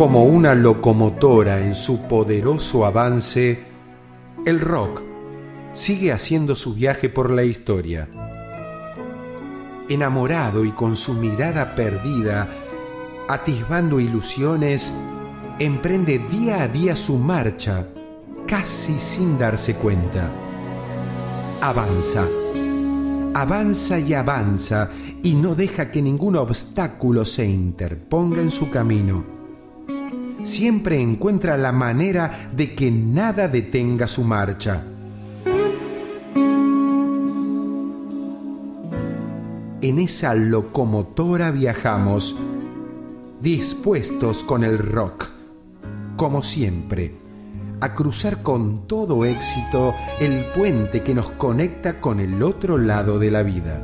Como una locomotora en su poderoso avance, el rock sigue haciendo su viaje por la historia. Enamorado y con su mirada perdida, atisbando ilusiones, emprende día a día su marcha, casi sin darse cuenta. Avanza, avanza y avanza y no deja que ningún obstáculo se interponga en su camino. Siempre encuentra la manera de que nada detenga su marcha. En esa locomotora viajamos, dispuestos con el rock, como siempre, a cruzar con todo éxito el puente que nos conecta con el otro lado de la vida.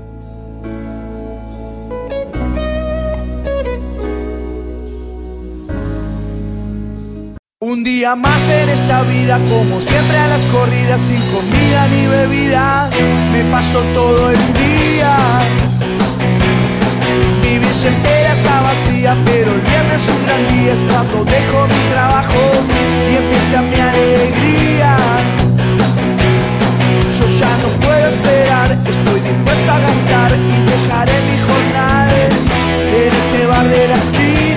Un día más en esta vida, como siempre a las corridas, sin comida ni bebida, me paso todo el día. Mi billetera está vacía, pero el viernes es un gran día, es cuando dejo mi trabajo y empieza mi alegría. Yo ya no puedo esperar, estoy dispuesto a gastar y dejaré mi jornal en ese bar de la esquina.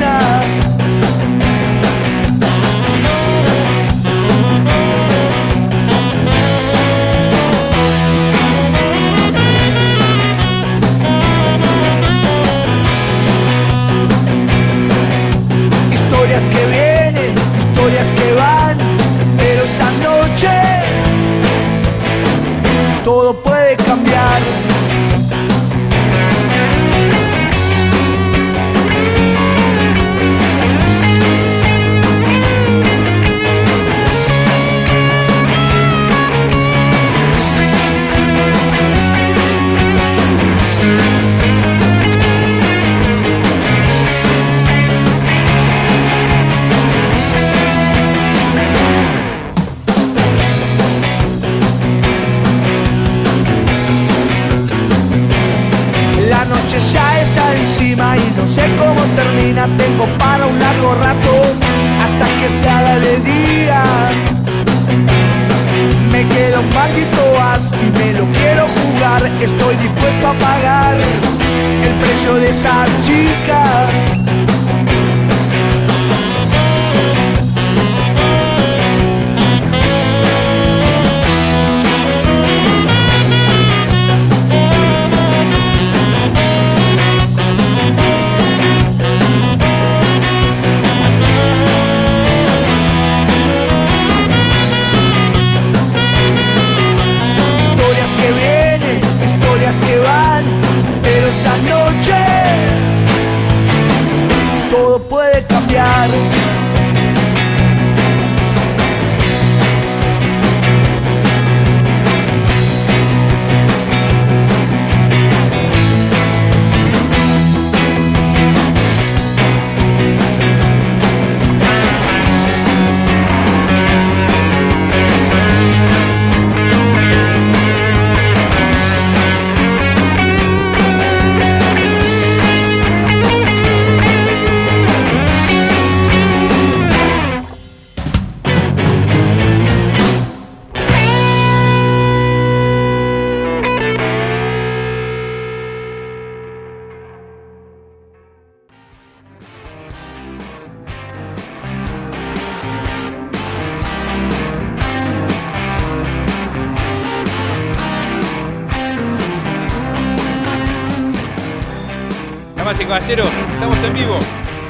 Caballeros, estamos en vivo.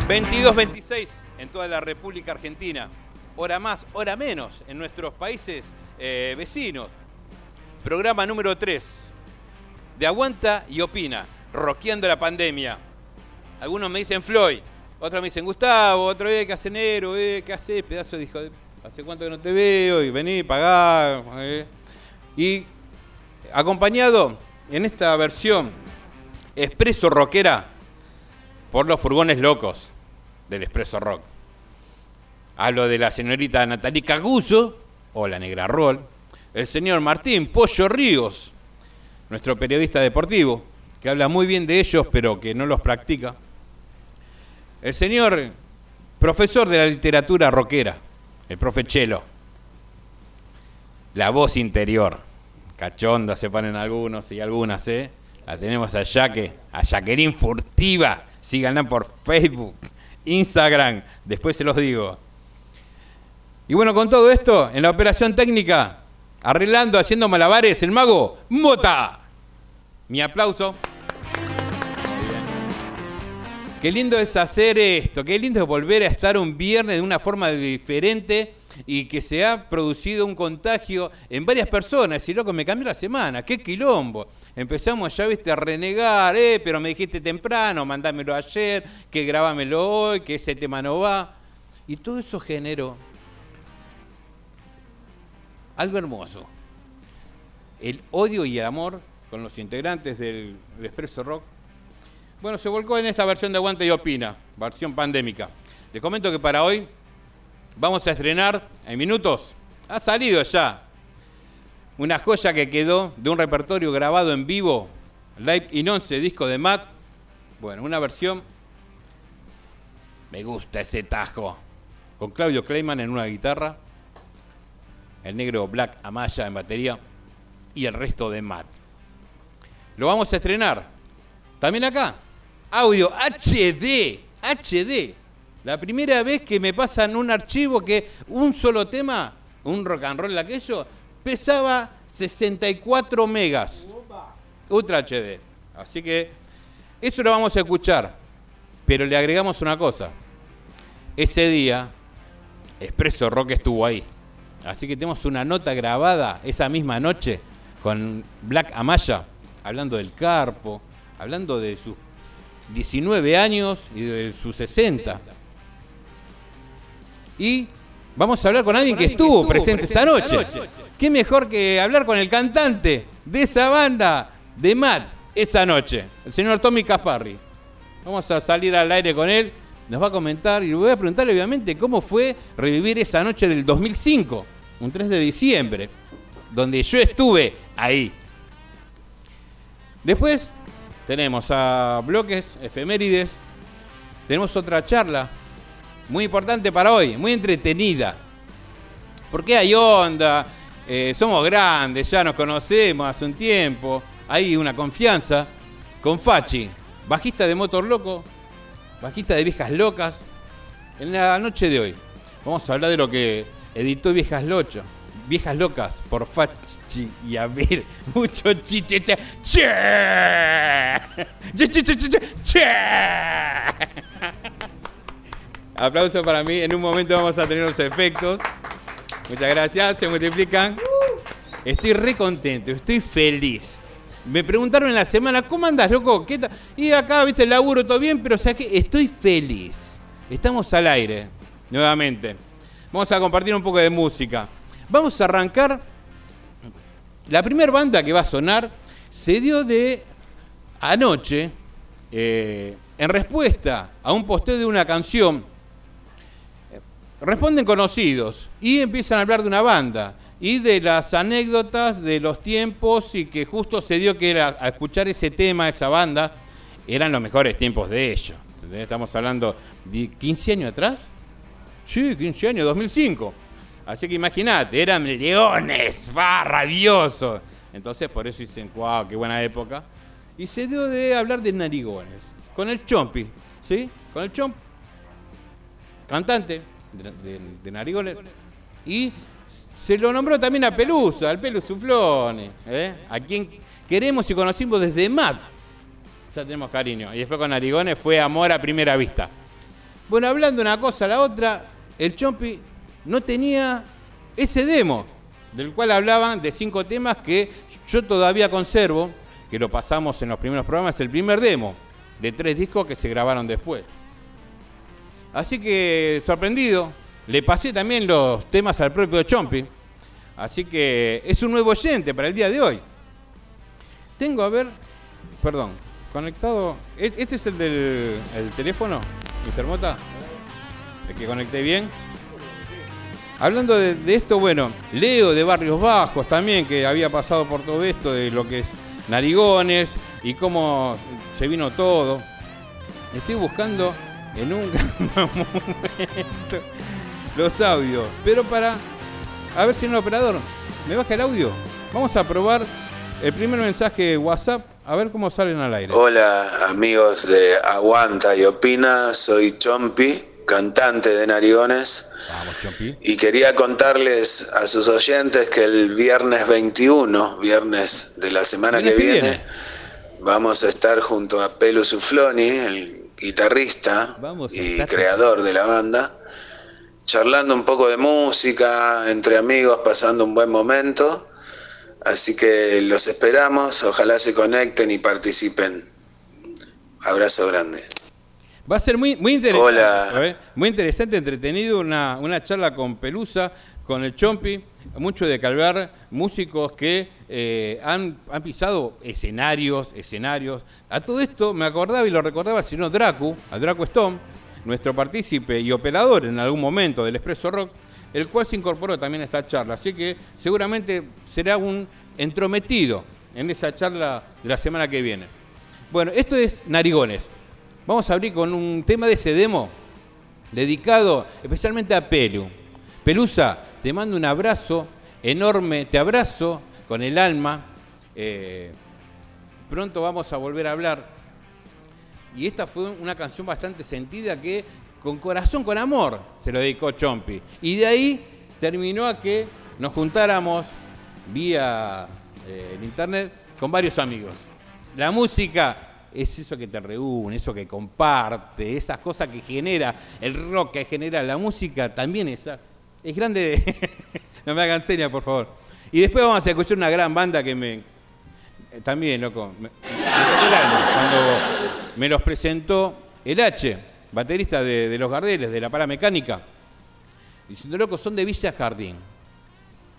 22-26 en toda la República Argentina. Hora más, hora menos en nuestros países eh, vecinos. Programa número 3 de Aguanta y Opina, roqueando la pandemia. Algunos me dicen Floyd, otros me dicen Gustavo, otro eh, ¿qué hace negro? Eh, ¿Qué hace, pedazo de hijo de... ¿Hace cuánto que no te veo? Y vení, pagá. eh. Y acompañado en esta versión expreso rockera por los furgones locos del expreso rock. Hablo de la señorita Natalie Caguso, o la Negra Roll, el señor Martín Pollo Ríos, nuestro periodista deportivo, que habla muy bien de ellos, pero que no los practica. El señor profesor de la literatura rockera, el profe Chelo. La voz interior. Cachonda se ponen algunos y algunas, ¿eh? La tenemos a Jaque, a Jacqueline Furtiva. Síganla por Facebook, Instagram, después se los digo. Y bueno, con todo esto, en la operación técnica, arreglando, haciendo malabares, el mago Mota. Mi aplauso. Qué lindo es hacer esto, qué lindo es volver a estar un viernes de una forma diferente y que se ha producido un contagio en varias personas. Y loco, me cambió la semana, qué quilombo. Empezamos ya, viste, a renegar, eh, pero me dijiste temprano, mandámelo ayer, que grabámelo hoy, que ese tema no va. Y todo eso generó algo hermoso. El odio y el amor con los integrantes del, Expreso Rock bueno, se volcó en esta versión de Aguanta y Opina, versión pandémica. Les comento que para hoy vamos a estrenar en minutos, ha salido ya, una joya que quedó de un repertorio grabado en vivo, Live in 11, disco de Matt. Bueno, una versión, me gusta ese tajo, con Claudio Kleiman en una guitarra, el negro Black Amaya en batería y el resto de Matt. Lo vamos a estrenar también acá, audio HD, HD. La primera vez que me pasan un archivo que un solo tema, un rock and roll aquello, pesaba 64 megas. Ultra HD. Así que eso lo vamos a escuchar. Pero le agregamos una cosa. Ese día, Expreso Rock estuvo ahí. Así que tenemos una nota grabada esa misma noche con Black Amaya, hablando del carpo, hablando de sus 19 años y de sus 60. Y vamos a hablar con alguien que estuvo presente esa noche. ¿Qué mejor que hablar con el cantante de esa banda de Matt esa noche? El señor Tommy Casparri. Vamos a salir al aire con él, nos va a comentar y le voy a preguntar obviamente cómo fue revivir esa noche del 2005, un 3 de diciembre, donde yo estuve ahí. Después tenemos a bloques, efemérides, tenemos otra charla muy importante para hoy, muy entretenida. Porque hay onda, eh, somos grandes, ya nos conocemos hace un tiempo, hay una confianza con Fachi, bajista de Motor Loco, bajista de Viejas Locas. En la noche de hoy vamos a hablar de lo que editó Viejas Locho, Viejas Locas por Fachi y a ver, mucho chiche. Che. Che, che, che, che. Aplauso para mí. En un momento vamos a tener los efectos. Muchas gracias. Se multiplican. Estoy re contento. Estoy feliz. Me preguntaron en la semana, ¿cómo andas, loco? ¿Qué? Y acá, viste, el laburo todo bien, pero o sea que estoy feliz. Estamos al aire, nuevamente. Vamos a compartir un poco de música. Vamos a arrancar. La primera banda que va a sonar se dio de anoche, eh, en respuesta a un posteo de una canción. Responden conocidos y empiezan a hablar de una banda y de las anécdotas de los tiempos y que justo se dio que era a escuchar ese tema, esa banda, eran los mejores tiempos de ellos. Estamos hablando de 15 años atrás. Sí, 15 años, 2005. Así que imagínate, eran leones, va, rabiosos. Entonces por eso dicen, wow, qué buena época. Y se dio de hablar de narigones. Con el Chompi, ¿sí? Con el Chomp, cantante de, narigones. Y se lo nombró también a Pelusa, al Pelu Suflone, ¿eh? a quien queremos y conocimos desde MAD. Ya tenemos cariño. Y después con Narigones fue amor a primera vista. Bueno, hablando una cosa a la otra, el Chompi no tenía ese demo, del cual hablaban de cinco temas que yo todavía conservo, que lo pasamos en los primeros programas, el primer demo de tres discos que se grabaron después. Así que sorprendido, le pasé también los temas al propio Chompi, así que es un nuevo oyente para el día de hoy. Tengo, a ver, perdón, conectado, ¿e-, ¿este es el del el teléfono, Mr. Mota? ¿El que conecté bien? Hablando de, esto, bueno, Leo de Barrios Bajos también, que había pasado por todo esto de lo que es Narigones y cómo se vino todo. Estoy buscando en un momento los audios. Pero para. A ver si en el operador me baja el audio. Vamos a probar el primer mensaje de WhatsApp. A ver cómo salen al aire. Hola amigos de Aguanta y Opina, soy Chompi, cantante de Narigones. Vamos, Chompi. Y quería contarles a sus oyentes que el viernes 21, viernes de la semana que viene, viene. vamos a estar junto a Pelu Sufloni, el guitarrista y creador de la banda, charlando un poco de música, entre amigos, pasando un buen momento. Así que los esperamos, ojalá se conecten y participen. Abrazo grande. Va a ser muy, muy interesante. Hola. ¿eh? Muy interesante, entretenido, una, una charla con Pelusa, con el Chompi, mucho de calvar, músicos que eh, han, pisado escenarios, escenarios. A todo esto me acordaba y lo recordaba al señor Dracu, a Dracu Stone, nuestro partícipe y operador en algún momento del Expreso Rock, el cual se incorporó también a esta charla. Así que seguramente será un entrometido en esa charla de la semana que viene. Bueno, esto es Narigones. Vamos a abrir con un tema de ese demo dedicado especialmente a Pelu. Pelusa, te mando un abrazo enorme, te abrazo con el alma. Eh, pronto vamos a volver a hablar. Y esta fue una canción bastante sentida que con corazón, con amor, se lo dedicó Chompi. Y de ahí terminó a que nos juntáramos vía eh, el internet con varios amigos. La música es eso que te reúne, eso que comparte, esas cosas que genera, el rock que genera la música también esa. Es grande. no me hagan señas, por favor. Y después vamos a escuchar una gran banda que me. eh, También, loco. Me, cuando me los presentó el H, baterista de, de Los Gardeles, de la Paramecánica. Diciendo, loco, son de Villa Jardín,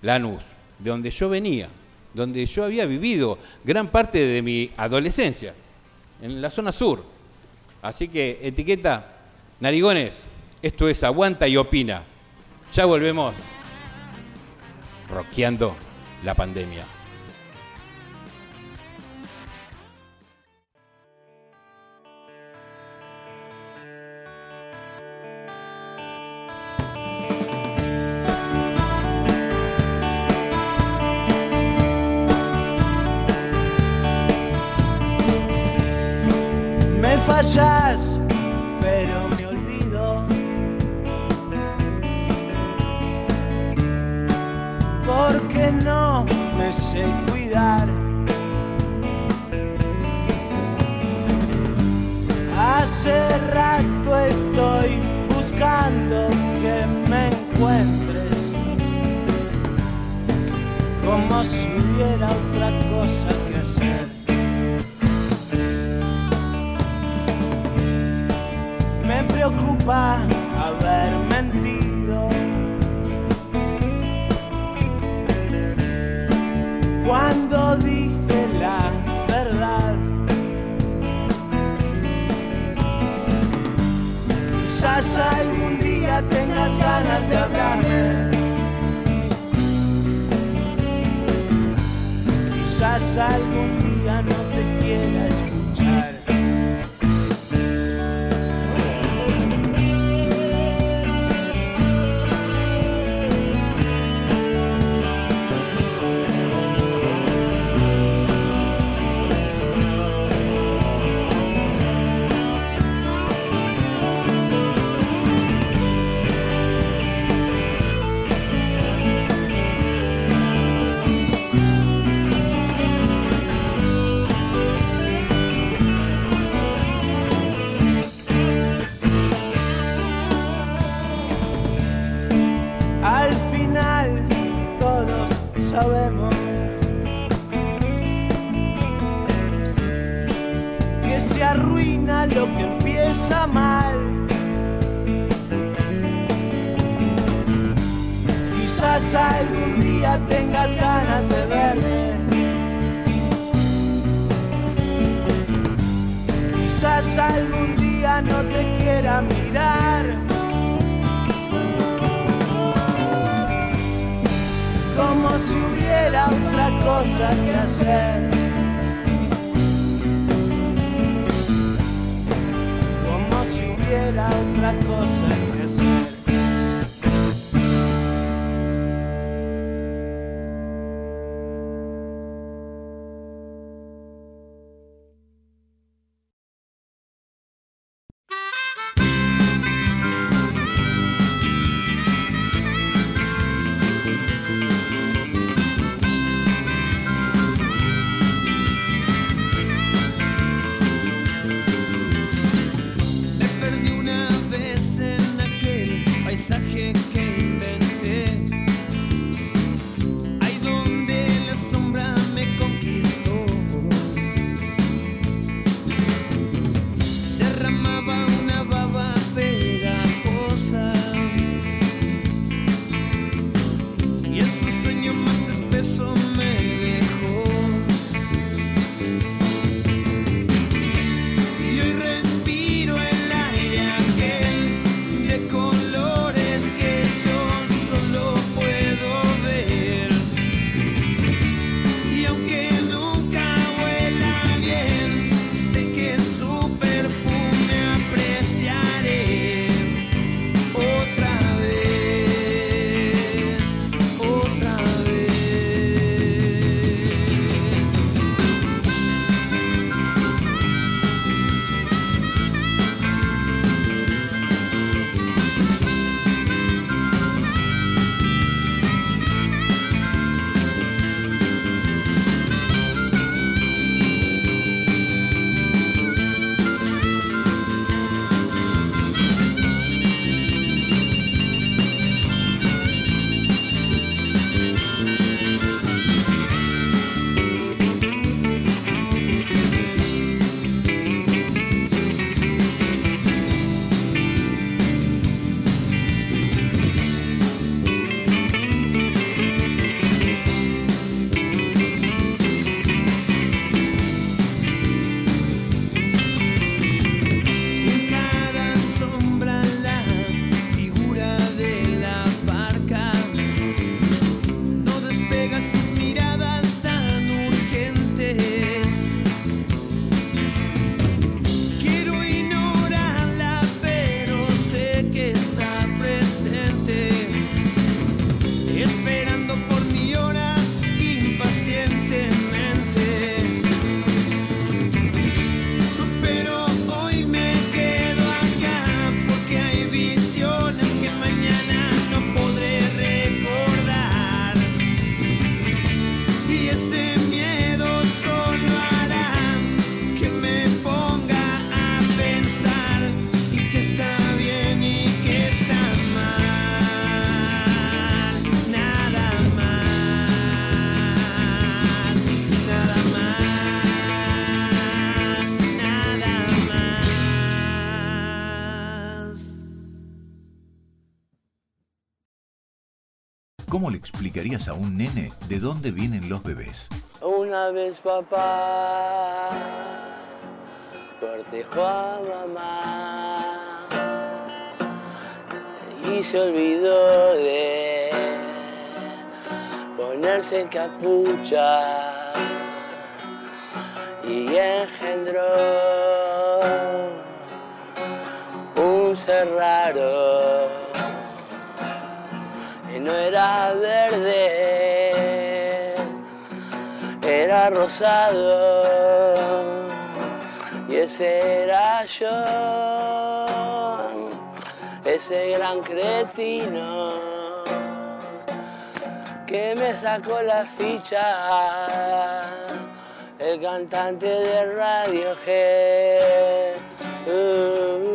Lanús, de donde yo venía, donde yo había vivido gran parte de mi adolescencia, en la zona sur. Así que, etiqueta, Narigones, esto es Aguanta y Opina. Ya volvemos roqueando la pandemia. Lo que empieza mal. Quizás algún día tengas ganas de verme. Quizás algún día no te quiera mirar. como si hubiera otra cosa que hacer. será otra cosa. explicarías a un nene de dónde vienen los bebés? Una vez papá cortejó a mamá y se olvidó de ponerse en capucha y engendró un ser no era verde, era rosado. Y ese era yo, ese gran cretino que me sacó la ficha, el cantante de Radio G. Uh.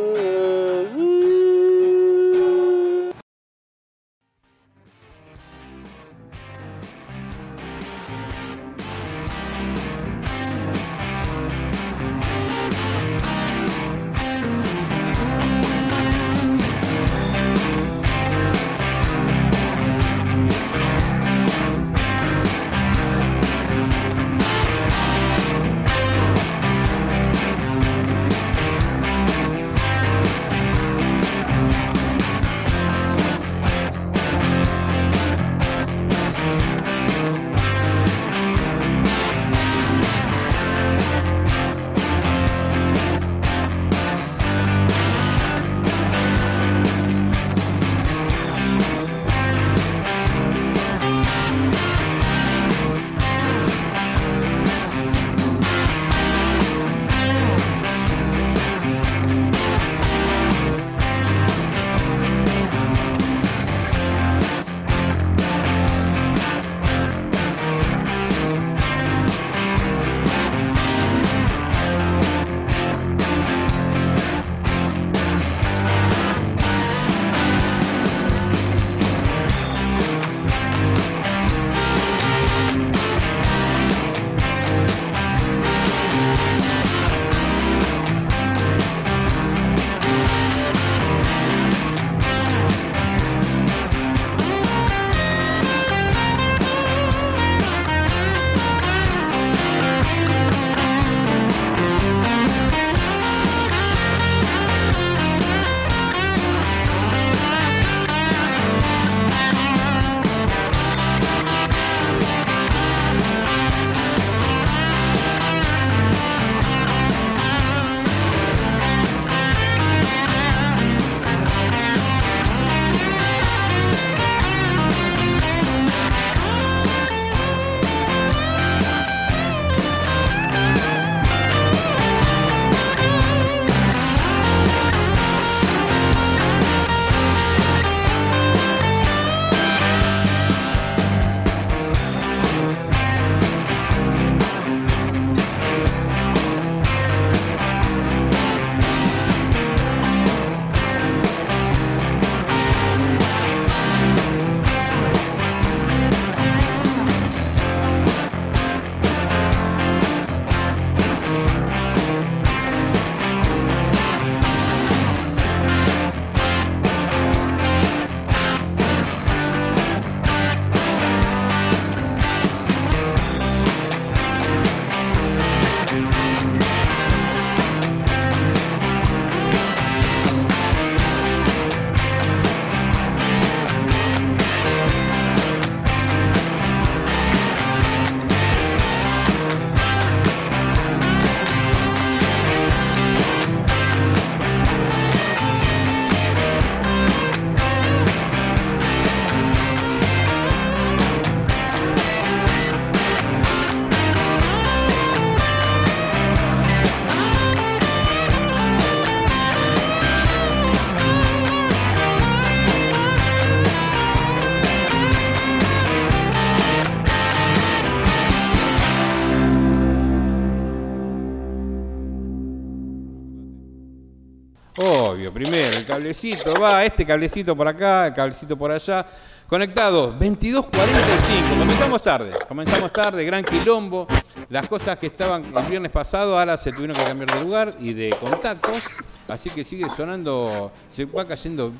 Va, este cablecito por acá, el cablecito por allá. Conectado, 22.45. Comenzamos tarde, comenzamos tarde, gran quilombo. Las cosas que estaban el viernes pasado ahora se tuvieron que cambiar de lugar y de contactos. Así que sigue sonando, se va cayendo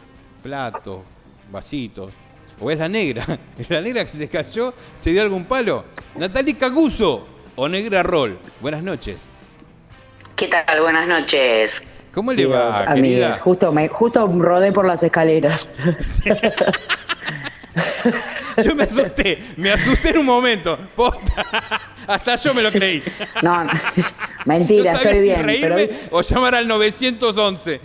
platos, vasitos. O es la negra, es la negra que se cayó, se dio algún palo. Natalie Caguso o Negra Roll. Buenas noches. ¿Qué tal? Buenas noches. ¿Cómo le va, Dios, querida? justo, me, justo rodé por las escaleras. Yo me asusté, me asusté en un momento. Posta. Hasta yo me lo creí. No, no, mentira, No estoy si bien. Pero reírme o llamar al 911.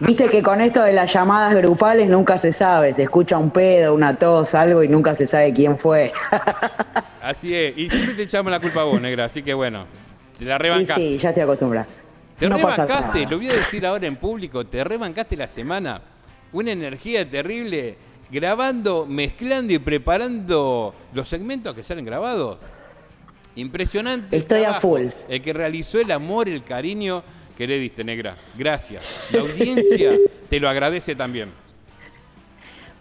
viste que con esto de las llamadas grupales nunca se sabe. Se escucha un pedo, una tos, algo y nunca se sabe quién fue. Así es. Y siempre te echamos la culpa a vos, negra. Así que bueno, te la Y rebancaste. sí, ya estoy acostumbrada. Te no rebancaste, lo voy a decir ahora en público, te rebancaste la semana. Una energía terrible grabando, mezclando y preparando los segmentos que salen grabados. Impresionante. Estoy a full. El que realizó el amor, el cariño que le diste, negra. Gracias. La audiencia te lo agradece también.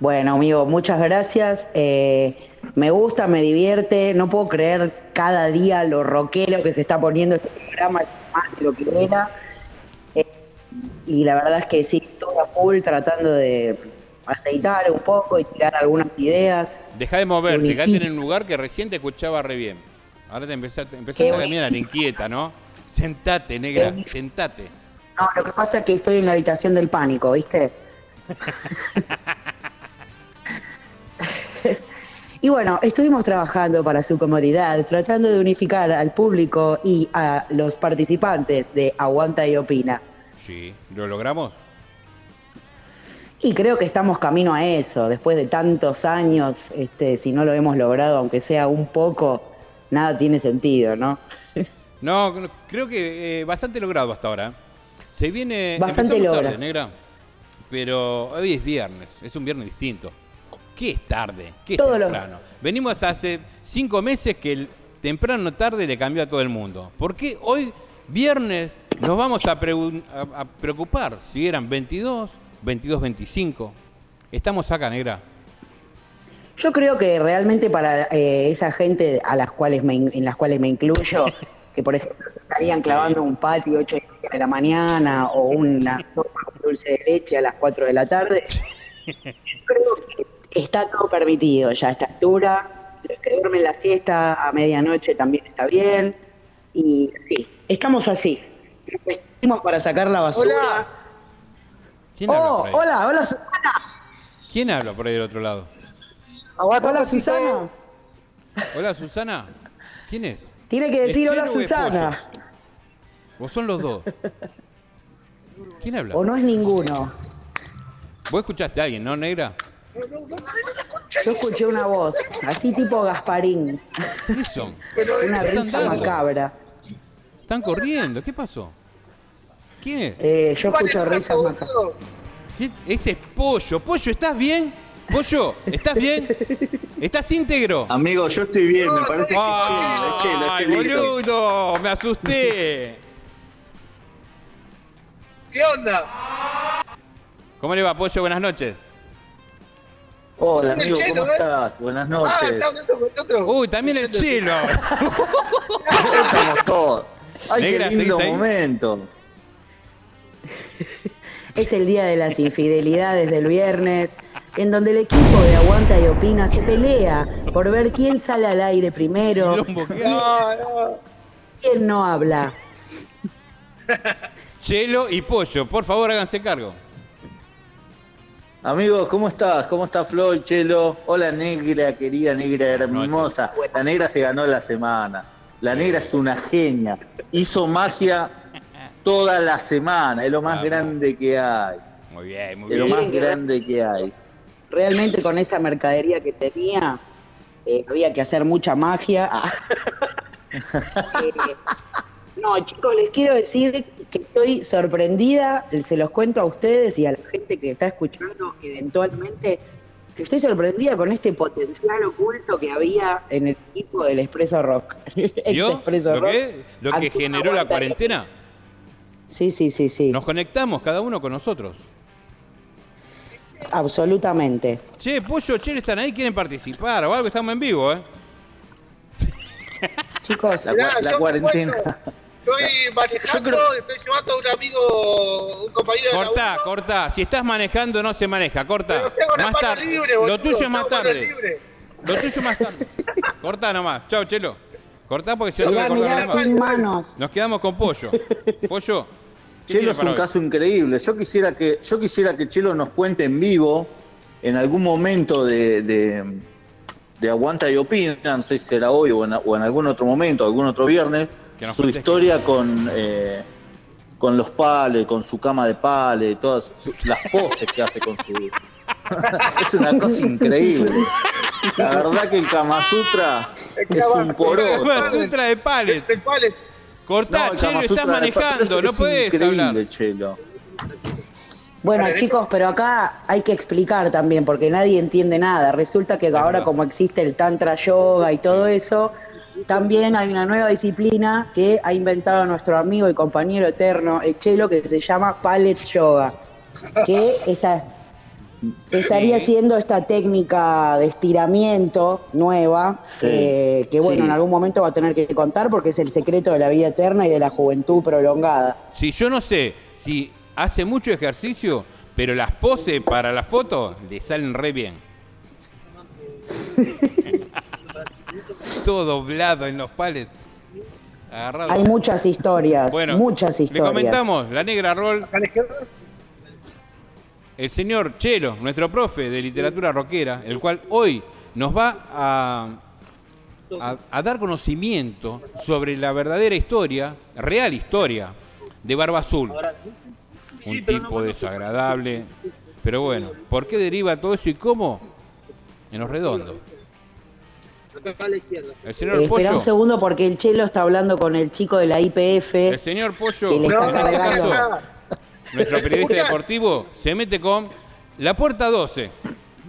Bueno, amigo, muchas gracias. Eh, me gusta, me divierte. No puedo creer cada día lo rockero que se está poniendo este programa, más de lo que era. Eh, y la verdad es que sí, estoy a full tratando de aceitar un poco y tirar algunas ideas. Deja de moverte, quédate en un lugar que recién te escuchaba re bien. Ahora te empezaste, empezaste a caminar inquieta, ¿no? Sentate, negra, Qué- sentate. No, lo que pasa es que estoy en la habitación del pánico, ¿viste? Y bueno, estuvimos trabajando para su comodidad, tratando de unificar al público y a los participantes de Aguanta y Opina. Sí, ¿lo logramos? Y creo que estamos camino a eso, después de tantos años, este, si no lo hemos logrado, aunque sea un poco, nada tiene sentido, ¿no? No, cr- creo que eh, bastante logrado hasta ahora. Se viene. Bastante empezamos logra. tarde, negra. Pero hoy es viernes, es un viernes distinto. ¿Qué es tarde? ¿Qué es Todo lo- temprano? Venimos hace cinco meses que el temprano tarde le cambió a todo el mundo. ¿Por qué hoy, viernes, nos vamos a, pregun- a- a preocupar si eran 22, 22, 25? Estamos acá, negra. Yo creo que realmente para eh, esa gente a las cuales me in- en las cuales me incluyo, que por ejemplo estarían clavando un patio 8 de la mañana o una dulce de leche a las 4 de la tarde, creo que está todo permitido ya a esta altura. Los que duermen la siesta a medianoche también está bien. Y sí, estamos así. Nos vestimos para sacar la basura. ¿Quién habla Oh, por ahí? hola, hola Susana. ¿Quién habla por ahí del otro lado? Hola Susana. Hola, Susana. ¿Quién es? Tiene que decir ¿Es hola Susana. ¿O son los dos? ¿Quién habla? O no es ninguno. Vos escuchaste a alguien, ¿no, negra? Yo escuché una voz, así tipo Gasparín, ¿Quiénes son? una ¿qué risa macabra. Están corriendo, ¿qué pasó? ¿Quién es? Eh, yo escucho risas macabras. Ese es Pollo. Pollo, ¿estás bien? Pollo, ¿estás bien? ¿Estás íntegro? Amigo, yo estoy bien, me parece que es ¡Ay, boludo! Me asusté. ¿Qué onda? ¿Cómo le va, Pollo? Buenas noches. Hola, amigo, Chelo, ¿cómo ¿eh? estás? Buenas Ah, noches. está hablando con otro. Uy, también el chelo. Estamos todos. Ay, Negra, qué lindo momento. Es el día de las infidelidades del viernes, en donde el equipo de Aguanta y Opina se pelea por ver quién sale al aire primero, no. quién no habla. Chelo y Pollo, por favor, háganse cargo. Amigos, ¿cómo estás? ¿Cómo está Floyd, Chelo? Hola, negra, querida negra hermosa. La negra se ganó la semana. La negra es una genia. Hizo magia toda la semana. Es lo más Vamos. grande que hay. Muy bien, muy Es lo bien. más grande que hay. Realmente con esa mercadería que tenía, eh, había que hacer mucha magia. Eh, no, chicos, les quiero decir que estoy sorprendida, se los cuento a ustedes y a la gente que está escuchando eventualmente, que estoy sorprendida con este potencial oculto que había en el equipo del Expreso Rock. Ex ¿Vio? Expreso ¿Lo Rock. que, lo que generó la cuarentena? Sí, sí, sí, sí. Nos conectamos cada uno con nosotros. Absolutamente. Che, Pollo, Che, ¿están ahí? ¿Quieren participar o algo? Estamos en vivo, ¿eh? Chicos, La, yo cuarentena. Estoy manejando, estoy llevando a un amigo, un compañero de Cortá, cortá. Si estás manejando, no se maneja. Cortá. Pero tengo Más tarde. libres, Lo tuyo es más tarde. Lo tuyo más tarde. Cortá nomás. Chao, Chelo. Cortá porque si no te voy a cortar manos. Nos quedamos con Pollo. Pollo. ¿qué Chelo es un hoy? caso increíble. Yo quisiera que, yo quisiera que Chelo nos cuente en vivo, en algún momento de, de, de Aguanta y Opina, no sé si será hoy o en, o en algún otro momento, algún otro viernes, su historia con, eh, con los pales, con su cama de pales, todas su- las poses que hace con su... es una cosa increíble. La verdad que el Kama Sutra es un poroto. Kama Sutra de palet. Cortá, No, Chelo, estás pales, manejando. No es podés increíble, hablar. Chelo. Bueno, chicos, pero acá hay que explicar también, porque nadie entiende nada. Resulta que ahora, verdad. como existe el Tantra Yoga y todo eso, también hay una nueva disciplina que ha inventado nuestro amigo y compañero eterno, Echelo, que se llama Pallet Yoga. Que está, estaría Sí. siendo esta técnica de estiramiento nueva, Sí, eh, que bueno, sí. en algún momento va a tener que contar porque es el secreto de la vida eterna y de la juventud prolongada. Si yo no sé si hace mucho ejercicio, pero las poses para la foto le salen re bien. Todo doblado en los palets. Agarrado. Hay muchas historias, Bueno, muchas le historias. comentamos, la negra roll, el señor Chelo, nuestro profe de literatura rockera, el cual hoy nos va a, a, a dar conocimiento sobre la verdadera historia, real historia, de Barba Azul. Un tipo desagradable. Pero bueno, ¿por qué deriva todo eso y cómo? En los redondos. El señor Eh, espera Pollo. un segundo porque el Chelo está hablando con el chico de la IPF. El señor Pollo, le está este cargando. caso, nuestro periodista Escuchá. deportivo, se mete con La Puerta 12.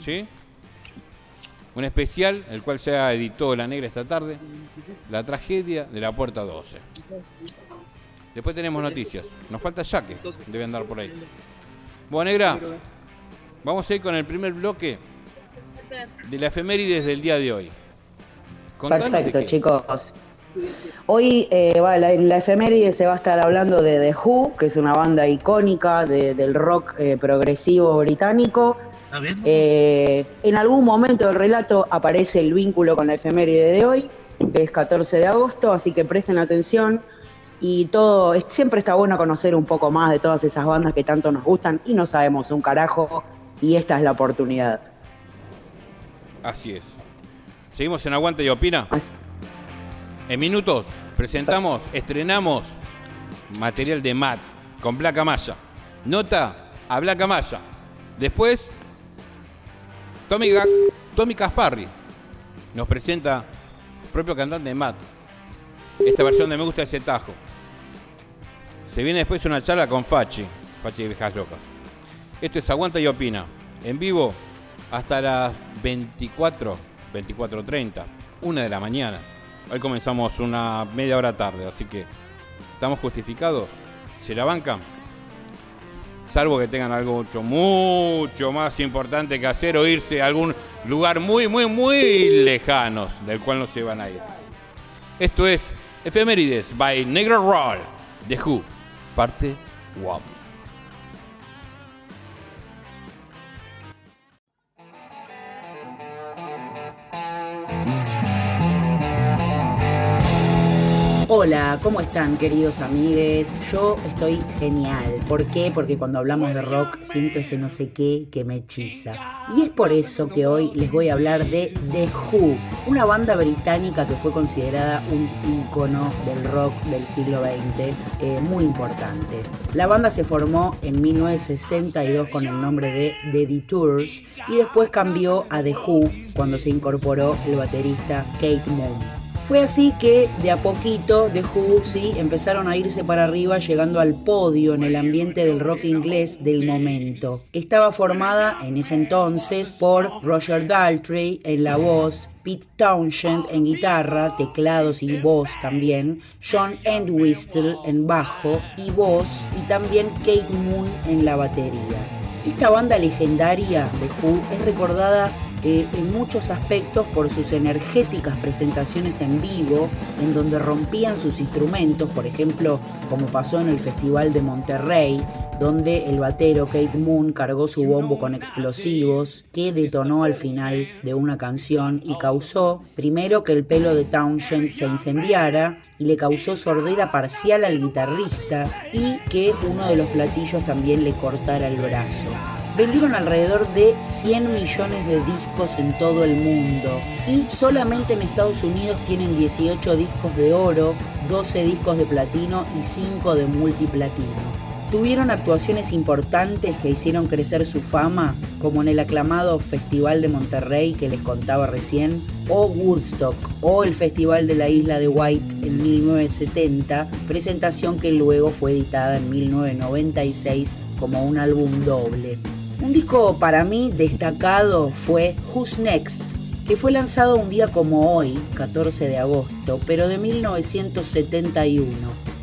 ¿Sí? Un especial, el cual se editó La Negra esta tarde. La tragedia de La Puerta 12. Después tenemos noticias. Nos falta Yaque, debe andar por ahí. Bueno, Negra, vamos a ir con el primer bloque de la efemérides del día de hoy. Contanos Perfecto, chicos. Hoy eh, va, la- en la efeméride se va a estar hablando de The Who, que es una banda icónica de- del rock eh, progresivo británico. Eh, en algún momento del relato aparece el vínculo con la efeméride de hoy, que es 14 de agosto, así que presten atención. Y todo, es- siempre está bueno conocer un poco más de todas esas bandas que tanto nos gustan y no sabemos un carajo, y esta es la oportunidad. Así es. Seguimos en Aguanta y Opina. Así- En minutos presentamos, estrenamos material de Matt con Black Amaya. Nota a Black Amaya. Después, Tommy, Ga- Tommy Casparri nos presenta el propio cantante de Matt. Esta versión de Me gusta ese tajo. Se viene después una charla con Fachi, Fachi de Viejas Locas. Esto es Aguanta y Opina. En vivo hasta las 24, 24.30, una de la mañana. Hoy comenzamos una media hora tarde, así que estamos justificados. ¿Se la bancan? Salvo que tengan algo mucho, mucho más importante que hacer o irse a algún lugar muy, muy, muy lejanos del cual no se van a ir. Esto es Efemérides by Negro Roll, The Who, parte 1. Hola, ¿cómo están queridos amigues? Yo estoy genial. ¿Por qué? Porque cuando hablamos de rock siento ese no sé qué que me hechiza. Y es por eso que hoy les voy a hablar de The Who, una banda británica que fue considerada un ícono del rock del siglo XX, eh, muy importante. La banda se formó en 1962 con el nombre de The Detours y después cambió a The Who cuando se incorporó el baterista Kate Moon. Fue así que de a poquito The Who empezaron a irse para arriba llegando al podio en el ambiente del rock inglés del momento. Estaba formada en ese entonces por Roger Daltrey en la voz, Pete Townshend en guitarra, teclados y voz también, John Entwistle en bajo y voz y también Kate Moon en la batería. Esta banda legendaria de Who es recordada eh, en muchos aspectos por sus energéticas presentaciones en vivo, en donde rompían sus instrumentos, por ejemplo, como pasó en el Festival de Monterrey, donde el batero Kate Moon cargó su bombo con explosivos que detonó al final de una canción y causó, primero, que el pelo de Townshend se incendiara y le causó sordera parcial al guitarrista y que uno de los platillos también le cortara el brazo vendieron alrededor de 100 millones de discos en todo el mundo y solamente en Estados Unidos tienen 18 discos de oro, 12 discos de platino y 5 de multiplatino. Tuvieron actuaciones importantes que hicieron crecer su fama, como en el aclamado Festival de Monterrey que les contaba recién, o Woodstock, o el Festival de la Isla de White en 1970, presentación que luego fue editada en 1996 como un álbum doble. Un disco para mí destacado fue Who's Next, que fue lanzado un día como hoy, 14 de agosto, pero de 1971,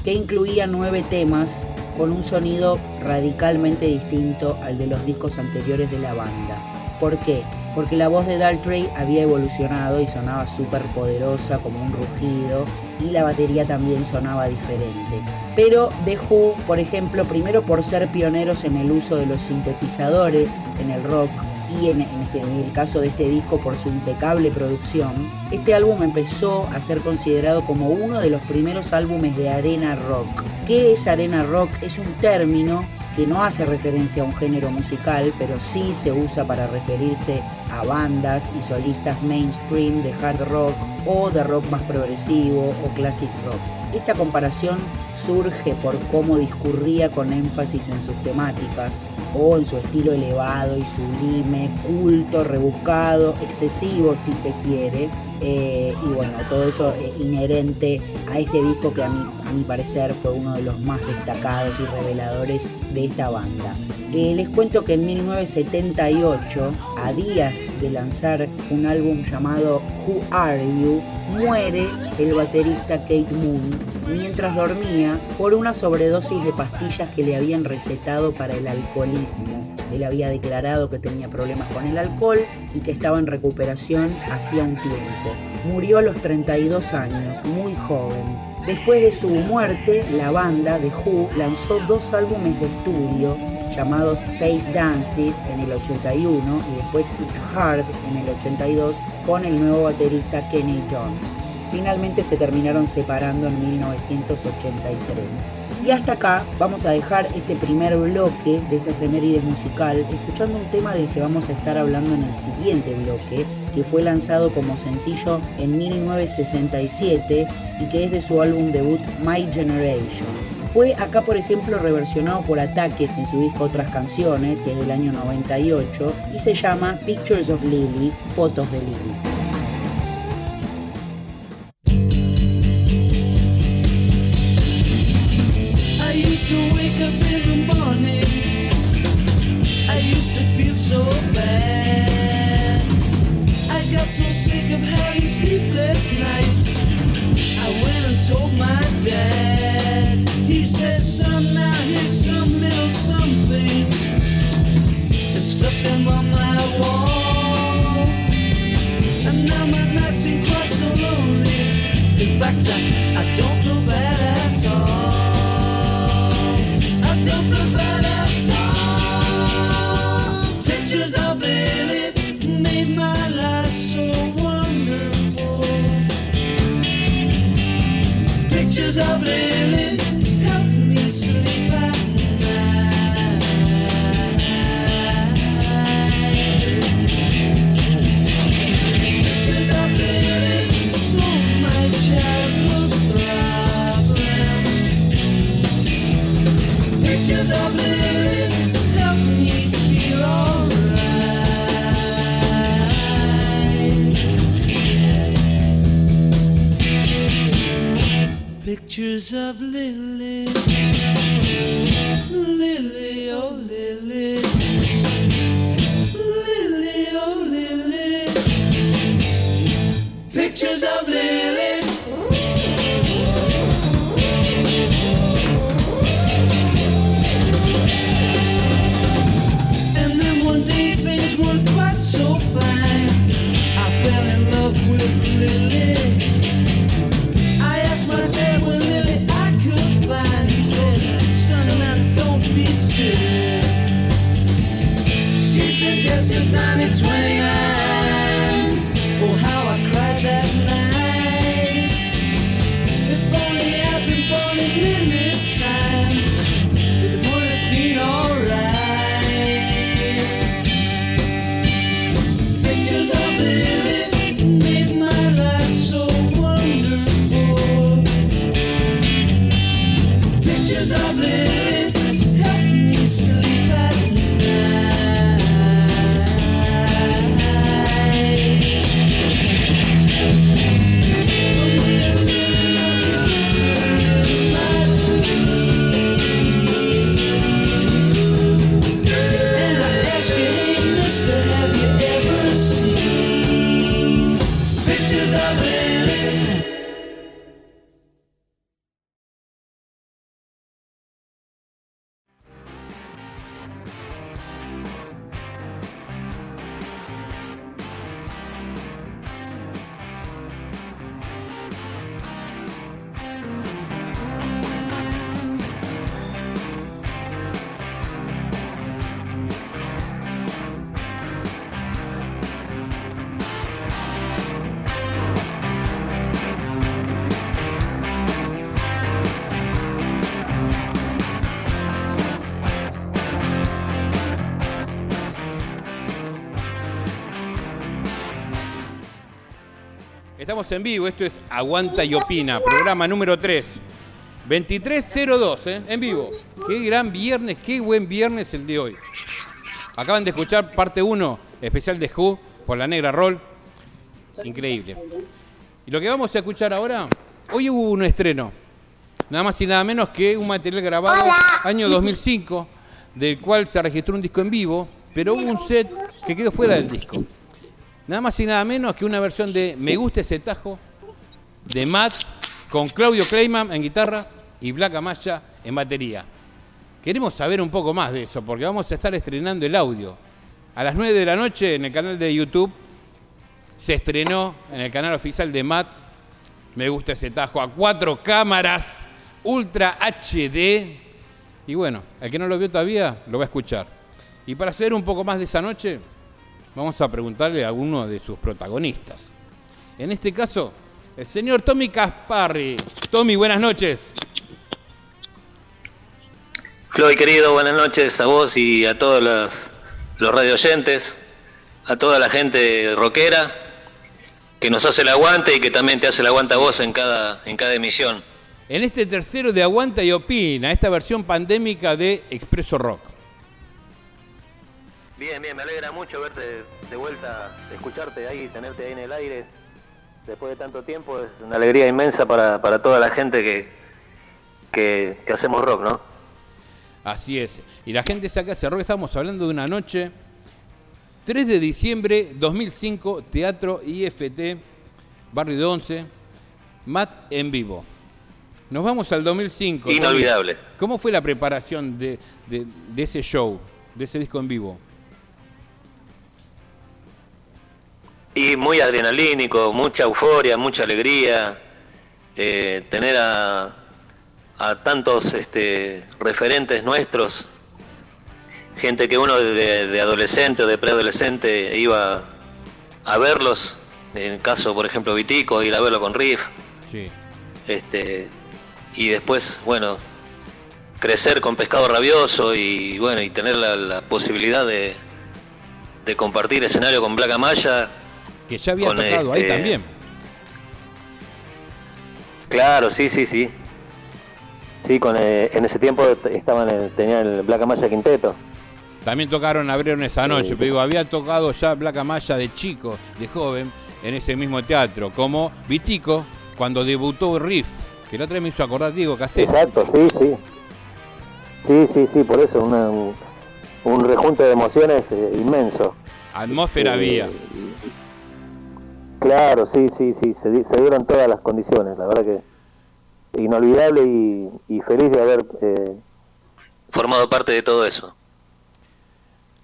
que incluía nueve temas con un sonido radicalmente distinto al de los discos anteriores de la banda. ¿Por qué? Porque la voz de Daltrey había evolucionado y sonaba súper poderosa como un rugido y la batería también sonaba diferente. Pero The Who, por ejemplo, primero por ser pioneros en el uso de los sintetizadores en el rock y en, este, en, el caso de este disco por su impecable producción, este álbum empezó a ser considerado como uno de los primeros álbumes de arena rock. ¿Qué es arena rock? Es un término que no hace referencia a un género musical, pero sí se usa para referirse a bandas y solistas mainstream de hard rock o de rock más progresivo o classic rock. Esta comparación surge por cómo discurría con énfasis en sus temáticas o en su estilo elevado y sublime, culto, rebuscado, excesivo si se quiere. Eh, y bueno, todo eso inherente a este disco que a mi, a mi parecer fue uno de los más destacados y reveladores de esta banda. Eh, les cuento que en 1978, a días de lanzar un álbum llamado Who Are You, muere el baterista Kate Moon mientras dormía por una sobredosis de pastillas que le habían recetado para el alcoholismo. Él había declarado que tenía problemas con el alcohol y que estaba en recuperación hacía un tiempo. Murió a los 32 años, muy joven. Después de su muerte, la banda de Who lanzó dos álbumes de estudio llamados Face Dances en el 81 y después It's Hard en el 82 con el nuevo baterista Kenny Jones. Finalmente se terminaron separando en 1983. Y hasta acá vamos a dejar este primer bloque de esta efeméride musical escuchando un tema del que vamos a estar hablando en el siguiente bloque, que fue lanzado como sencillo en 1967 y que es de su álbum debut My Generation. Fue acá, por ejemplo, reversionado por Ataque en su disco Otras Canciones, que es del año 98, y se llama Pictures of Lily, Fotos de Lily. Estamos en vivo, esto es Aguanta y Opina, programa número 3. 2302, ¿eh? en vivo. Qué gran viernes, qué buen viernes el de hoy. Acaban de escuchar parte 1, especial de Who, por la Negra Roll. Increíble. Y lo que vamos a escuchar ahora, hoy hubo un estreno. Nada más y nada menos que un material grabado año 2005, del cual se registró un disco en vivo, pero hubo un set que quedó fuera del disco. Nada más y nada menos que una versión de Me gusta ese tajo de Matt con Claudio Kleiman en guitarra y Black Amaya en batería. Queremos saber un poco más de eso porque vamos a estar estrenando el audio. A las 9 de la noche en el canal de YouTube se estrenó en el canal oficial de Matt Me gusta ese tajo a cuatro cámaras Ultra HD. Y bueno, el que no lo vio todavía lo va a escuchar. Y para saber un poco más de esa noche, vamos a preguntarle a uno de sus protagonistas. En este caso, el señor Tommy Casparri. Tommy, buenas noches. Floyd querido, buenas noches a vos y a todos los, los radio oyentes, a toda la gente rockera que nos hace el aguante y que también te hace el aguante a vos en cada, en cada emisión. En este tercero de Aguanta y Opina, esta versión pandémica de Expreso Rock. Bien, bien, me alegra mucho verte de vuelta, escucharte ahí, tenerte ahí en el aire después de tanto tiempo. Es una alegría inmensa para, para toda la gente que, que, que hacemos rock, ¿no? Así es. Y la gente saca ese rock. Estamos hablando de una noche, 3 de diciembre 2005, Teatro IFT, Barrio de Once, Matt en vivo. Nos vamos al 2005. Inolvidable. ¿Cómo fue la preparación de, de, de ese show, de ese disco en vivo? Y muy adrenalínico, mucha euforia, mucha alegría, eh, tener a, a tantos este, referentes nuestros, gente que uno de, de adolescente o de preadolescente iba a verlos, en el caso por ejemplo Vitico, ir a verlo con Riff, Sí. este, y después, bueno, crecer con Pescado Rabioso y bueno, y tener la, la posibilidad de, de compartir escenario con Black Amaya. Que ya había tocado ahí este, también. Claro, sí, sí, sí. Sí, con, eh, en ese tiempo estaban, eh, tenían el Black Amaya Quinteto. También tocaron Abrieron esa noche, Sí. pero digo, había tocado ya Black Amaya de chico, de joven, en ese mismo teatro, como Vitico cuando debutó Riff Que la otra vez me hizo acordar Diego Castel. Exacto, sí, sí. Sí, sí, sí, por eso, una- un, un rejunte de emociones eh, inmenso. Atmósfera Eh, había. Claro, sí, sí, sí, se, se dieron todas las condiciones, la verdad que inolvidable y, y feliz de haber eh, formado parte de todo eso.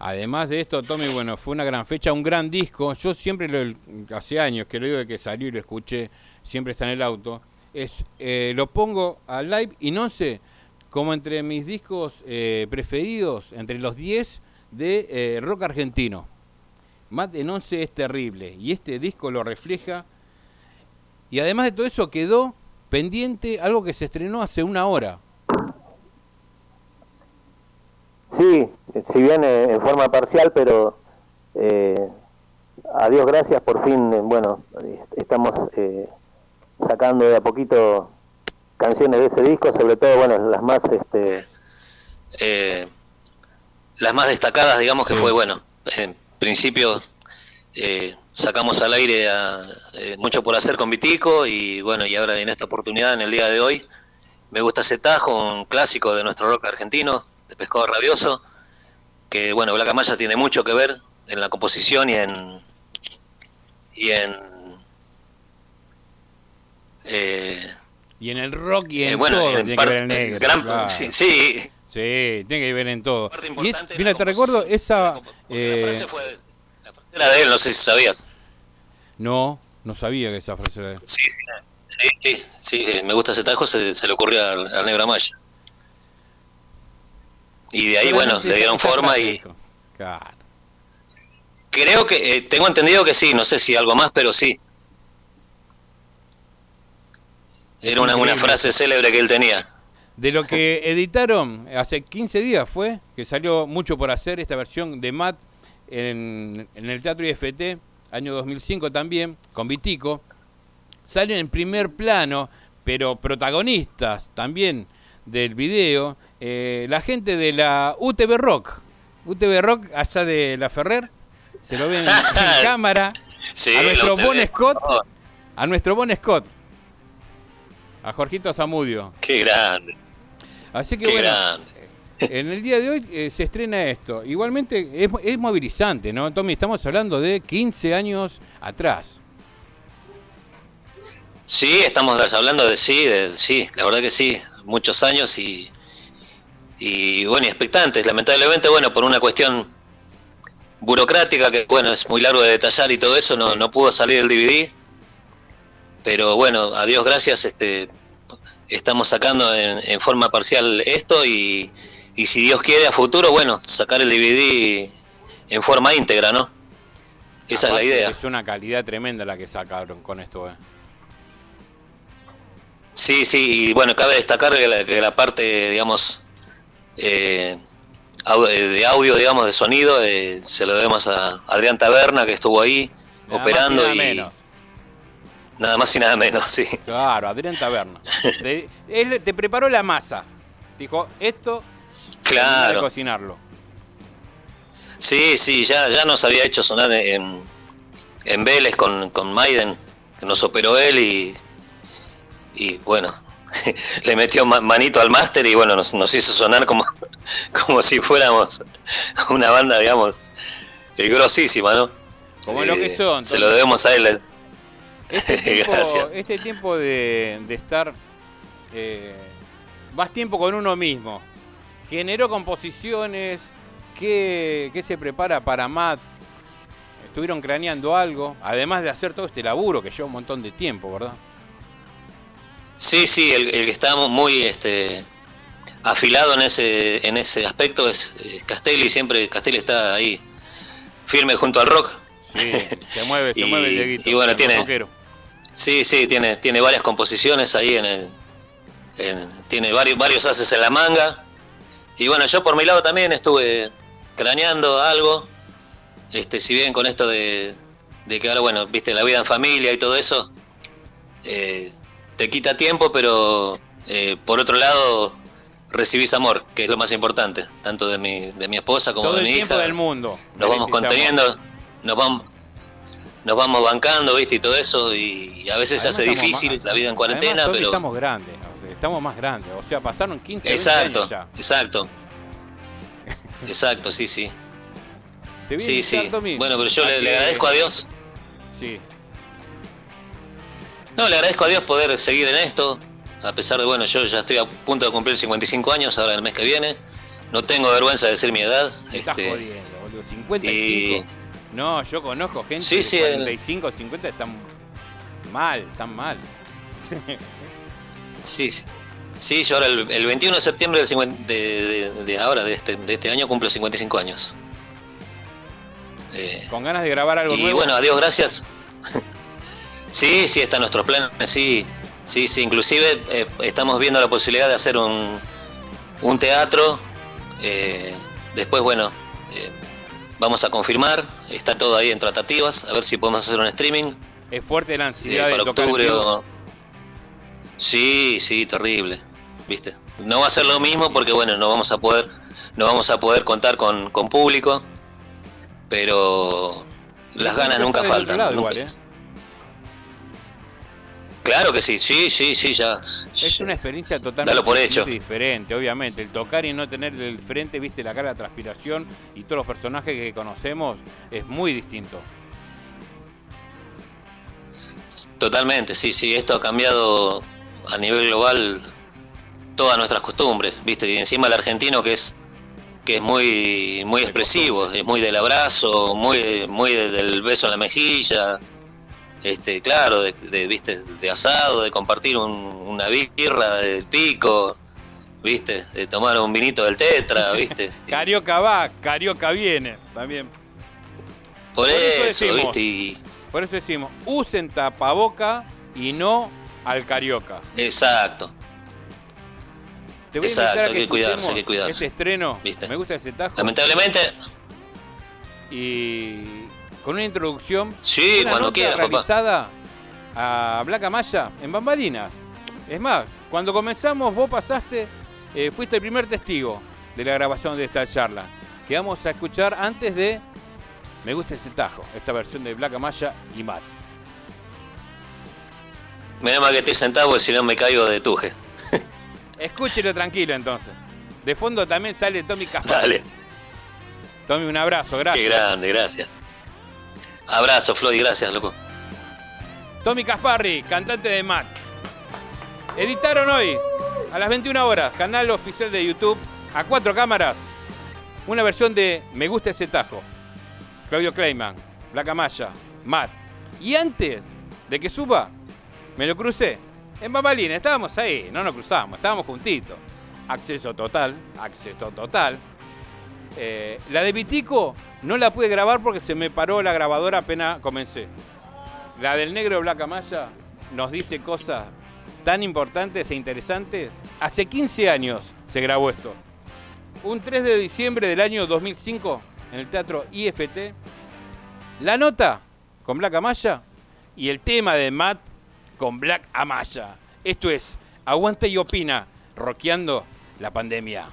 Además de esto, Tommy, bueno, fue una gran fecha, un gran disco. Yo siempre, lo, hace años que lo digo de que salió y lo escuché, siempre está en el auto. Es, eh, lo pongo al live y no sé, como entre mis discos eh, preferidos, entre los 10 de eh, rock argentino. Más de 11 es terrible y este disco lo refleja. Y además de todo eso quedó pendiente algo que se estrenó hace una hora. Sí, si bien eh, en forma parcial, pero eh, a Dios gracias, por fin, eh, bueno, estamos eh, sacando de a poquito canciones de ese disco, sobre todo, bueno, las más, este, eh, las más destacadas, digamos que fue, bueno, en principio eh, sacamos al aire a, eh, mucho por hacer con Vitico y bueno, y ahora en esta oportunidad, en el día de hoy, me gusta ese tajo, un clásico de nuestro rock argentino, de Pescado Rabioso, que bueno, Black Amaya tiene mucho que ver en la composición y en y en eh, Y en el rock y en Eh, bueno, todo en tiene que ver el negro. gran- claro. sí, sí. Sí, tiene que ver en todo. Y es- mira, te recuerdo esa... eh, era de él, no sé si sabías. no, no sabía que esa frase era de él. Sí, sí, sí, sí, eh, me gusta ese tajo, se, se le ocurrió al, al Negro Amaya. Y de ahí, bueno, le dieron forma frase y. Claro. creo que, eh, tengo entendido que sí, no sé si algo más, pero sí. Era una, frase célebre que él tenía. De lo que editaron hace 15 días fue, que salió mucho por hacer esta versión de Matt en, en el Teatro IFT, año 2005 también, con Vitico. Salen en primer plano, pero protagonistas también del video, eh, la gente de la UTV Rock. UTV Rock allá de La Ferrer, se lo ven en, cámara. Sí, a nuestro. Bon Scott, a nuestro Bon Scott, a Jorgito Zamudio. Qué grande. Así que Qué bueno, grande. en el día de hoy eh, se estrena esto. Igualmente es, es movilizante, ¿no, Tommy? Estamos hablando de 15 años atrás. Sí, estamos hablando de sí, de, sí, la verdad que sí, muchos años y, y bueno, y expectantes. Lamentablemente, bueno, por una cuestión burocrática que, bueno, es muy largo de detallar y todo eso, no, no pudo salir el DVD. Pero bueno, a Dios gracias, este, estamos sacando en, en forma parcial esto y, y si Dios quiere a futuro, bueno, sacar el DVD en forma íntegra, ¿no? Esa es la idea. Es una calidad tremenda la que sacaron con esto. eh. Sí, sí, y bueno, cabe destacar que la, que la parte, digamos, eh, eh, de audio, digamos, de sonido, eh, se lo debemos a Adrián Taberna, que estuvo ahí Nada operando más y menos. Nada más y nada menos, sí. Claro, Adrián Taberna. Te, él te preparó la masa. Dijo, esto terminá de Claro. cocinarlo. Sí, sí, ya, ya nos había hecho sonar en, en Vélez con, con Maiden, que nos operó él y, y bueno, le metió ma- manito al máster y bueno, nos, nos hizo sonar como, como si fuéramos una banda, digamos, eh, grosísima, ¿no? Como lo que Eh, son, Se lo debemos a él. Este tiempo, Gracias. este tiempo de, de estar eh, más tiempo con uno mismo, generó composiciones, ¿qué, qué se prepara para Matt? Estuvieron craneando algo, además de hacer todo este laburo que lleva un montón de tiempo, ¿verdad? Sí, sí, el, el que está muy este, afilado en ese, en ese aspecto es eh, Castelli, siempre Castelli está ahí firme junto al rock. Sí, se mueve, se Y- mueve el y bueno, tiene- rockero. Sí, sí, tiene, tiene varias composiciones ahí en el. en- tiene varios, varios haces en la manga. Y bueno, yo por mi lado también estuve craneando algo. Este, si bien con esto de, de que ahora, bueno, viste, la vida en familia y todo eso, eh, te quita tiempo, pero eh, por otro lado recibís amor, que es lo más importante, tanto de mi, de mi esposa como Todo de el mi tiempo hija. del mundo. Nos vamos amor. conteniendo, nos vamos, nos vamos bancando, ¿viste? Y todo eso, y, a veces se hace difícil más- la vida en cuarentena, pero... estamos grandes, o sea, estamos más grandes. O sea, pasaron 15 20 Exacto, años ya. exacto. Exacto, sí, sí. ¿Te Sí, sí. Tommy? Bueno, pero yo A le, agradezco a Dios. Sí. No, le agradezco a Dios poder seguir en esto, a pesar de, bueno, yo ya estoy a punto de cumplir 55 años, ahora el mes que viene. No tengo vergüenza de decir mi edad. Me estás este, jodiendo, boludo. 55. No, yo conozco gente Sí, de sí, el- 45, 50 están mal, están mal. Sí, sí. Sí, yo ahora el, el 21 de septiembre del 50 de, de- de ahora, de este, de este año, cumplo 55 años. Eh, Con ganas de grabar algo y nuevo. bueno, adiós, gracias. sí, sí, está en nuestros planes, sí. Sí, sí, inclusive eh, estamos viendo la posibilidad de hacer un, un teatro. eh, después, bueno, eh, vamos a confirmar. Está todo ahí en tratativas, a ver si podemos hacer un streaming. es fuerte la ansiedad para octubre o... Sí, sí, terrible, ¿viste? No va a ser lo mismo porque bueno, no vamos a poder no vamos a poder contar con, con público, pero las ganas nunca faltan. lado nunca- igual, ¿eh? Claro que sí, sí, sí, sí, ya. Es una experiencia totalmente Dalo por hecho. diferente, obviamente. El tocar y no tener el frente, viste, la cara de transpiración y todos los personajes que conocemos es muy distinto. Totalmente, sí, sí, esto ha cambiado a nivel global todas nuestras costumbres, ¿viste? Y encima el argentino que es que es muy muy expresivo, es muy del abrazo, muy muy de- del beso en la mejilla, este, claro, de, de, viste, de asado, de compartir un- una birra del pico, ¿viste? De tomar un vinito del tetra, ¿viste? Carioca va, Carioca viene, también. Por, eso eso, decimos. ¿viste? Y Por eso decimos, usen tapaboca y no al Carioca. exacto. Te voy Exacto, a hay que, que cuidarse, hay que cuidarse. Este estreno, ¿Viste? me gusta ese tajo. Lamentablemente, y con una introducción Sí, una cuando nota quieras, papá. realizada a Black Amaya en Bambalinas. Es más, cuando comenzamos vos pasaste, eh, fuiste el primer testigo de la grabación de esta charla, que vamos a escuchar antes de Me gusta ese tajo, esta versión de Black Amaya y Matt. menos mal que estoy sentado porque si no me caigo de tuje. Escúchelo tranquilo entonces. De fondo también sale Tommy Caspar. Dale. Tommy, un abrazo, gracias. Qué grande, gracias. Abrazo, Floyd, gracias, loco. Tommy Casparri, cantante de Matt. Editaron hoy, a las 21 horas, canal oficial de YouTube, a cuatro cámaras, una versión de Me gusta ese tajo. Claudio Kleiman, Black Amaya, Matt. Y antes de que suba, me lo crucé. En Bambalina, estábamos ahí, no nos cruzamos, estábamos juntitos. Acceso total, acceso total. Eh, la de Vitico no la pude grabar porque se me paró la grabadora apenas comencé. La del negro Black Amaya nos dice cosas tan importantes e interesantes. Hace 15 años se grabó esto. Un 3 de diciembre del año 2005 en el Teatro IFT. La nota con Black Amaya y el tema de Matt con Black Amaya. Esto es Aguanta y Opina, rockeando la pandemia.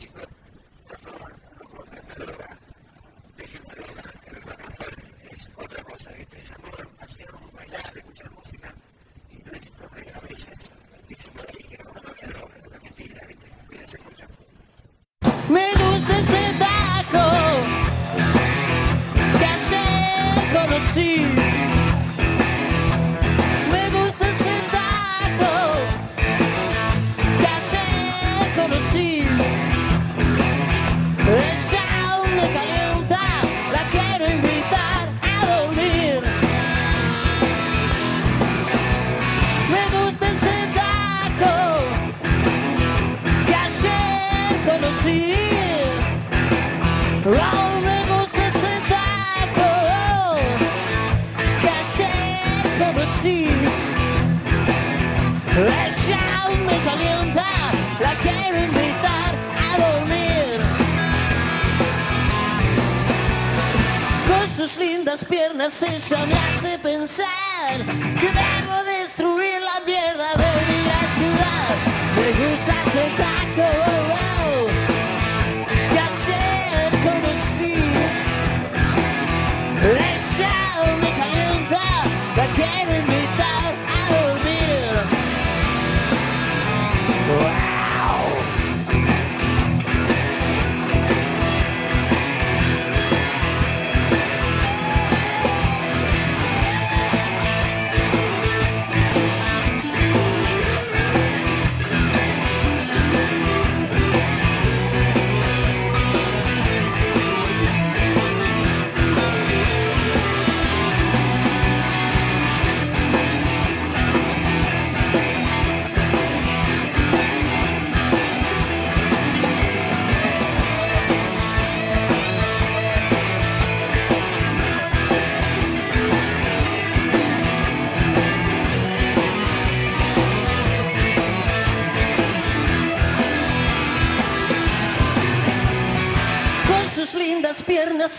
Me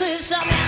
is a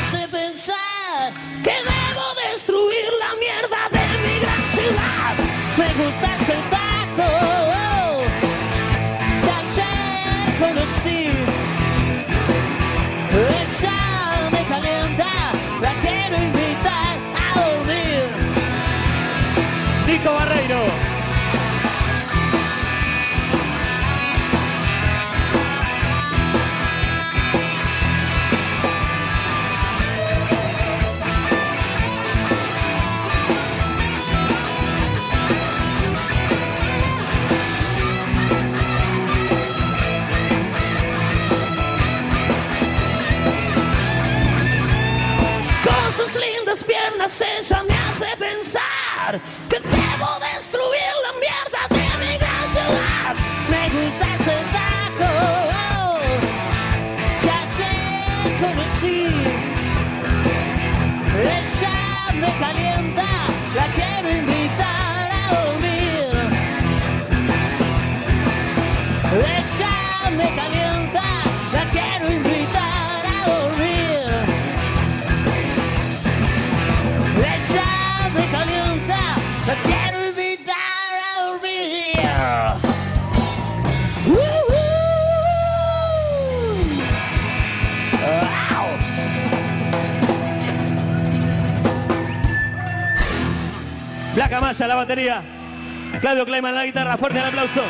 Kleiman, la guitarra. Fuerte el aplauso.